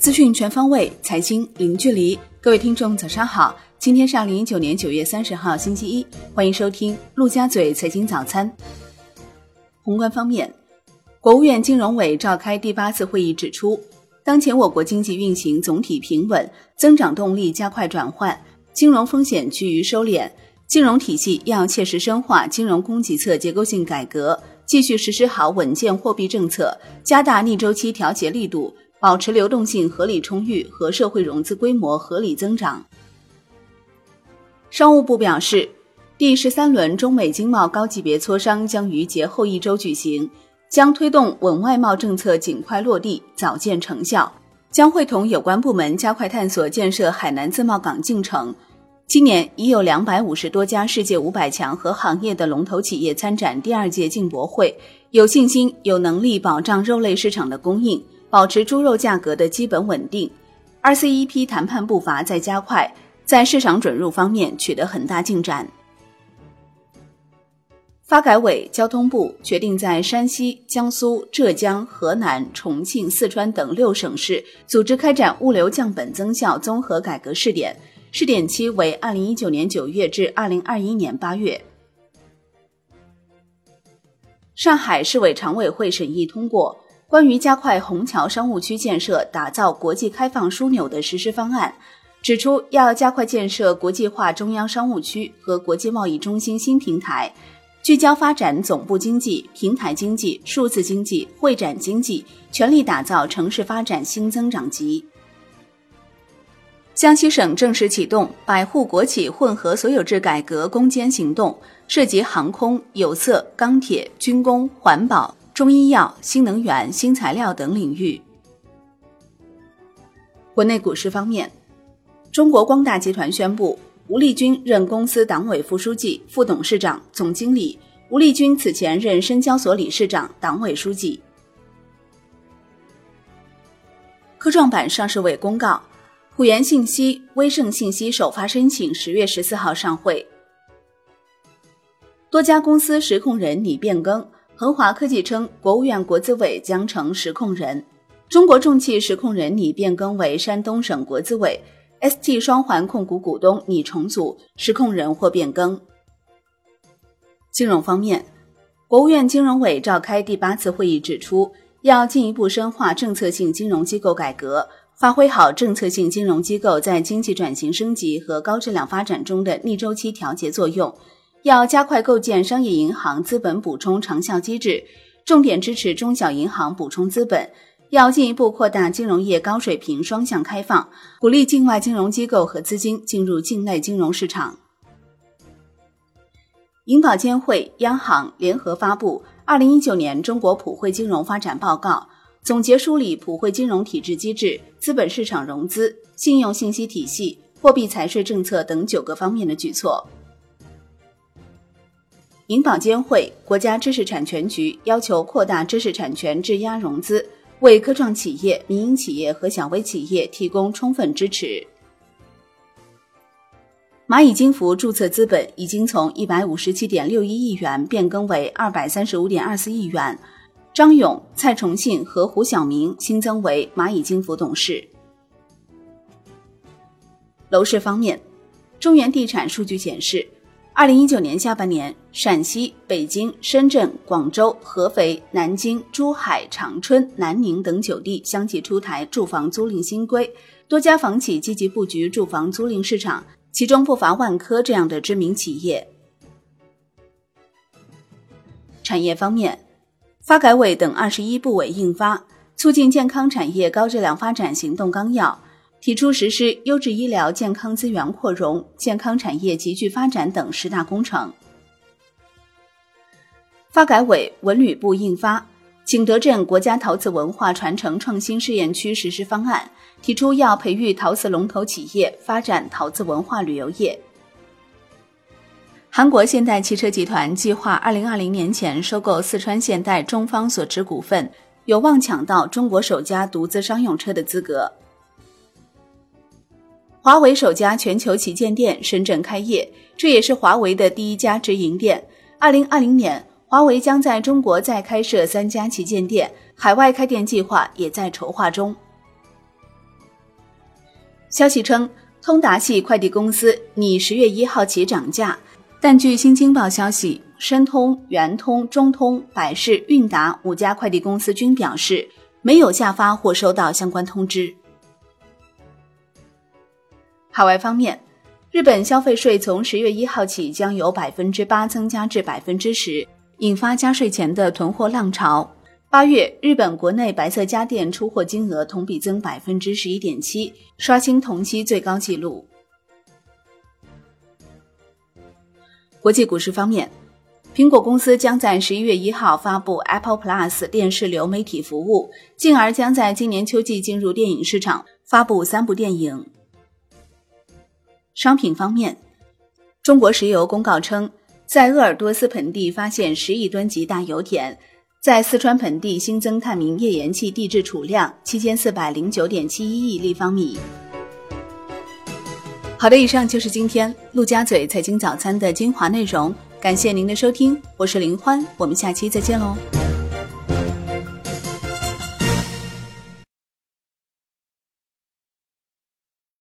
资讯全方位，财经零距离。各位听众，早上好！今天是二零一九年九月三十号，星期一，欢迎收听陆家嘴财经早餐。宏观方面，国务院金融委召开第八次会议指出，当前我国经济运行总体平稳，增长动力加快转换，金融风险趋于收敛，金融体系要切实深化金融供给侧结构性改革，继续实施好稳健货币政策，加大逆周期调节力度。保持流动性合理充裕和社会融资规模合理增长。商务部表示，第十三轮中美经贸高级别磋商将于节后一周举行，将推动稳外贸政策尽快落地，早见成效。将会同有关部门加快探索建设海南自贸港进程。今年已有两百五十多家世界五百强和行业的龙头企业参展第二届进博会，有信心、有能力保障肉类市场的供应。保持猪肉价格的基本稳定，RCEP 谈判步伐在加快，在市场准入方面取得很大进展。发改委、交通部决定在山西、江苏、浙江、河南、重庆、四川等六省市组织开展物流降本增效综合改革试点，试点期为二零一九年九月至二零二一年八月。上海市委常委会审议通过。关于加快虹桥商务区建设、打造国际开放枢纽的实施方案，指出要加快建设国际化中央商务区和国际贸易中心新平台，聚焦发展总部经济、平台经济、数字经济、会展经济，全力打造城市发展新增长极。江西省正式启动百户国企混合所有制改革攻坚行动，涉及航空、有色、钢铁、军工、环保。中医药、新能源、新材料等领域。国内股市方面，中国光大集团宣布，吴立军任公司党委副书记、副董事长、总经理。吴立军此前任深交所理事长、党委书记。科创板上市委公告，普元信息、威盛信息首发申请十月十四号上会，多家公司实控人拟变更。恒华科技称，国务院国资委将成实控人。中国重汽实控人拟变更为山东省国资委，ST 双环控股股东拟重组，实控人或变更。金融方面，国务院金融委召开第八次会议，指出要进一步深化政策性金融机构改革，发挥好政策性金融机构在经济转型升级和高质量发展中的逆周期调节作用。要加快构建商业银行资本补充长效机制，重点支持中小银行补充资本。要进一步扩大金融业高水平双向开放，鼓励境外金融机构和资金进入境内金融市场。银保监会、央行联合发布《二零一九年中国普惠金融发展报告》，总结梳理普惠金融体制机制、资本市场融资、信用信息体系、货币财税政策等九个方面的举措。银保监会、国家知识产权局要求扩大知识产权质押融资，为科创企业、民营企业和小微企业提供充分支持。蚂蚁金服注册资本已经从一百五十七点六一亿元变更为二百三十五点二四亿元，张勇、蔡崇信和胡晓明新增为蚂蚁金服董事。楼市方面，中原地产数据显示。二零一九年下半年，陕西、北京、深圳、广州、合肥、南京、珠海、长春、南宁等九地相继出台住房租赁新规，多家房企积极布局住房租赁市场，其中不乏万科这样的知名企业。产业方面，发改委等二十一部委印发《促进健康产业高质量发展行动纲要》。提出实施优质医疗健康资源扩容、健康产业集聚发展等十大工程。发改委、文旅部印发《景德镇国家陶瓷文化传承创新试验区实施方案》，提出要培育陶瓷龙头企业，发展陶瓷文化旅游业。韩国现代汽车集团计划二零二零年前收购四川现代中方所持股份，有望抢到中国首家独资商用车的资格。华为首家全球旗舰店深圳开业，这也是华为的第一家直营店。二零二零年，华为将在中国再开设三家旗舰店，海外开店计划也在筹划中。消息称，通达系快递公司拟十月一号起涨价，但据新京报消息，申通、圆通、中通、百世、韵达五家快递公司均表示没有下发或收到相关通知。海外方面，日本消费税从十月一号起将由百分之八增加至百分之十，引发加税前的囤货浪潮。八月，日本国内白色家电出货金额同比增百分之十一点七，刷新同期最高纪录。国际股市方面，苹果公司将在十一月一号发布 Apple Plus 电视流媒体服务，进而将在今年秋季进入电影市场，发布三部电影。商品方面，中国石油公告称，在鄂尔多斯盆地发现十亿吨级大油田，在四川盆地新增探明页岩气地质储量七千四百零九点七一亿立方米。好的，以上就是今天陆家嘴财经早餐的精华内容，感谢您的收听，我是林欢，我们下期再见喽。